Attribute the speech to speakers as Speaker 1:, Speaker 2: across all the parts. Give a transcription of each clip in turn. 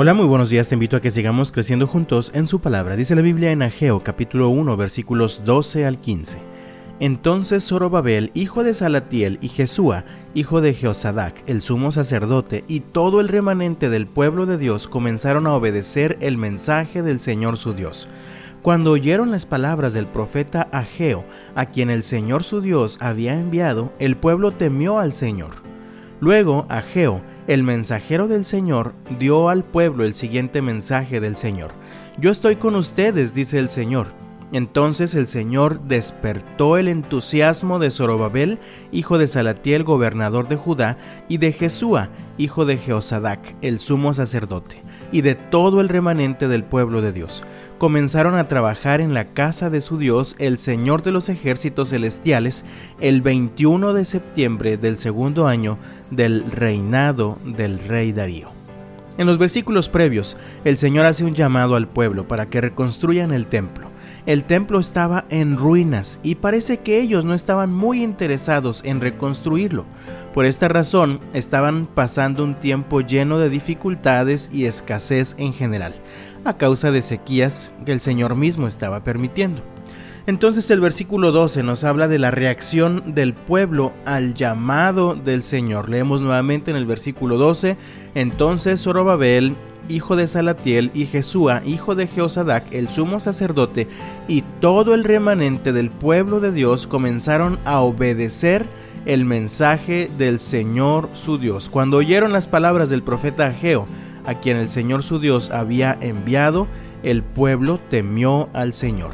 Speaker 1: Hola, muy buenos días. Te invito a que sigamos creciendo juntos en su palabra. Dice la Biblia en Ageo capítulo 1 versículos 12 al 15. Entonces Zorobabel, hijo de Salatiel, y Jesúa, hijo de Jeosadac, el sumo sacerdote, y todo el remanente del pueblo de Dios comenzaron a obedecer el mensaje del Señor su Dios. Cuando oyeron las palabras del profeta Ageo, a quien el Señor su Dios había enviado, el pueblo temió al Señor. Luego Ageo, el mensajero del Señor dio al pueblo el siguiente mensaje del Señor. Yo estoy con ustedes, dice el Señor. Entonces el Señor despertó el entusiasmo de Zorobabel, hijo de Salatiel, gobernador de Judá, y de Jesúa, hijo de Jeosadac, el sumo sacerdote, y de todo el remanente del pueblo de Dios comenzaron a trabajar en la casa de su Dios, el Señor de los ejércitos celestiales, el 21 de septiembre del segundo año del reinado del rey Darío. En los versículos previos, el Señor hace un llamado al pueblo para que reconstruyan el templo. El templo estaba en ruinas y parece que ellos no estaban muy interesados en reconstruirlo. Por esta razón, estaban pasando un tiempo lleno de dificultades y escasez en general a causa de sequías que el Señor mismo estaba permitiendo. Entonces el versículo 12 nos habla de la reacción del pueblo al llamado del Señor. Leemos nuevamente en el versículo 12, entonces Zorobabel, hijo de Salatiel, y Jesúa, hijo de Jeosadac, el sumo sacerdote, y todo el remanente del pueblo de Dios comenzaron a obedecer el mensaje del Señor su Dios. Cuando oyeron las palabras del profeta Ageo, a quien el Señor su Dios había enviado, el pueblo temió al Señor.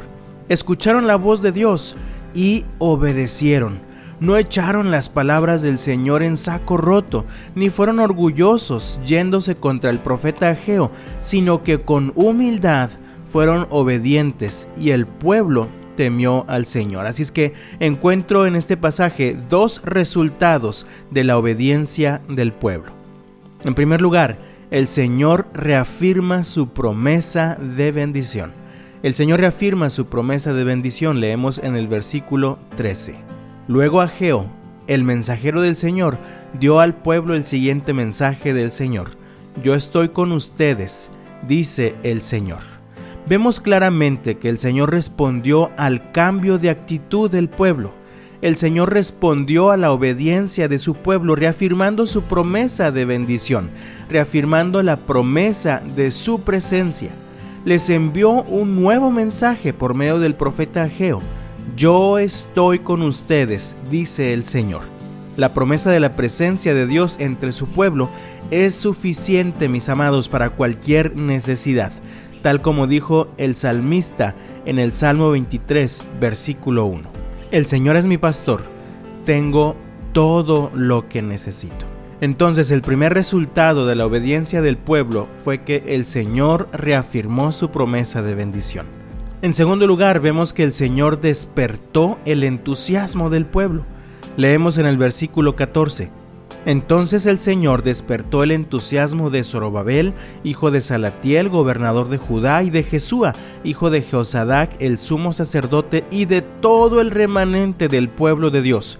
Speaker 1: Escucharon la voz de Dios y obedecieron. No echaron las palabras del Señor en saco roto, ni fueron orgullosos yéndose contra el profeta Ageo, sino que con humildad fueron obedientes y el pueblo temió al Señor. Así es que encuentro en este pasaje dos resultados de la obediencia del pueblo. En primer lugar, el Señor reafirma su promesa de bendición. El Señor reafirma su promesa de bendición, leemos en el versículo 13. Luego Ageo, el mensajero del Señor, dio al pueblo el siguiente mensaje del Señor. Yo estoy con ustedes, dice el Señor. Vemos claramente que el Señor respondió al cambio de actitud del pueblo el Señor respondió a la obediencia de su pueblo, reafirmando su promesa de bendición, reafirmando la promesa de su presencia. Les envió un nuevo mensaje por medio del profeta Ageo. Yo estoy con ustedes, dice el Señor. La promesa de la presencia de Dios entre su pueblo es suficiente, mis amados, para cualquier necesidad, tal como dijo el salmista en el Salmo 23, versículo 1. El Señor es mi pastor, tengo todo lo que necesito. Entonces el primer resultado de la obediencia del pueblo fue que el Señor reafirmó su promesa de bendición. En segundo lugar, vemos que el Señor despertó el entusiasmo del pueblo. Leemos en el versículo 14, entonces el Señor despertó el entusiasmo de Zorobabel, hijo de Salatiel, gobernador de Judá, y de Jesúa, hijo de Jeosadac, el sumo sacerdote, y de todo el remanente del pueblo de Dios.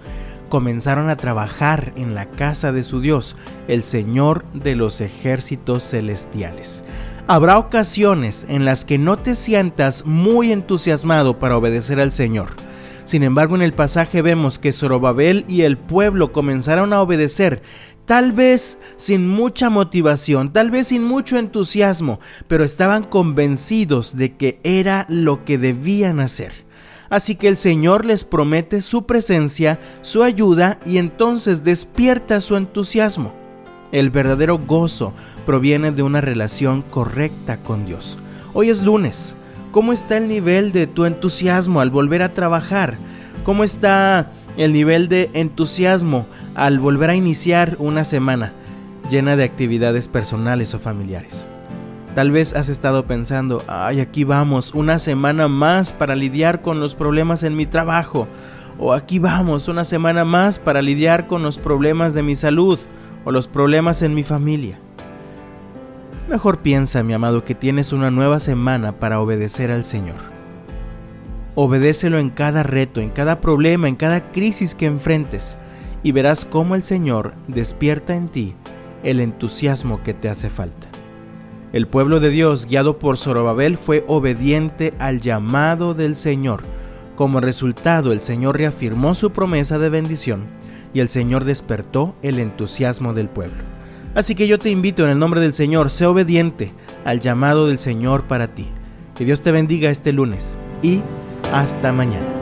Speaker 1: Comenzaron a trabajar en la casa de su Dios, el Señor de los ejércitos celestiales. Habrá ocasiones en las que no te sientas muy entusiasmado para obedecer al Señor sin embargo, en el pasaje vemos que Zorobabel y el pueblo comenzaron a obedecer, tal vez sin mucha motivación, tal vez sin mucho entusiasmo, pero estaban convencidos de que era lo que debían hacer. Así que el Señor les promete su presencia, su ayuda y entonces despierta su entusiasmo. El verdadero gozo proviene de una relación correcta con Dios. Hoy es lunes. ¿Cómo está el nivel de tu entusiasmo al volver a trabajar? ¿Cómo está el nivel de entusiasmo al volver a iniciar una semana llena de actividades personales o familiares? Tal vez has estado pensando, ay, aquí vamos, una semana más para lidiar con los problemas en mi trabajo. O aquí vamos, una semana más para lidiar con los problemas de mi salud o los problemas en mi familia. Mejor piensa, mi amado, que tienes una nueva semana para obedecer al Señor. Obedécelo en cada reto, en cada problema, en cada crisis que enfrentes, y verás cómo el Señor despierta en ti el entusiasmo que te hace falta. El pueblo de Dios, guiado por Zorobabel, fue obediente al llamado del Señor. Como resultado, el Señor reafirmó su promesa de bendición y el Señor despertó el entusiasmo del pueblo. Así que yo te invito en el nombre del Señor, sé obediente al llamado del Señor para ti. Que Dios te bendiga este lunes y hasta mañana.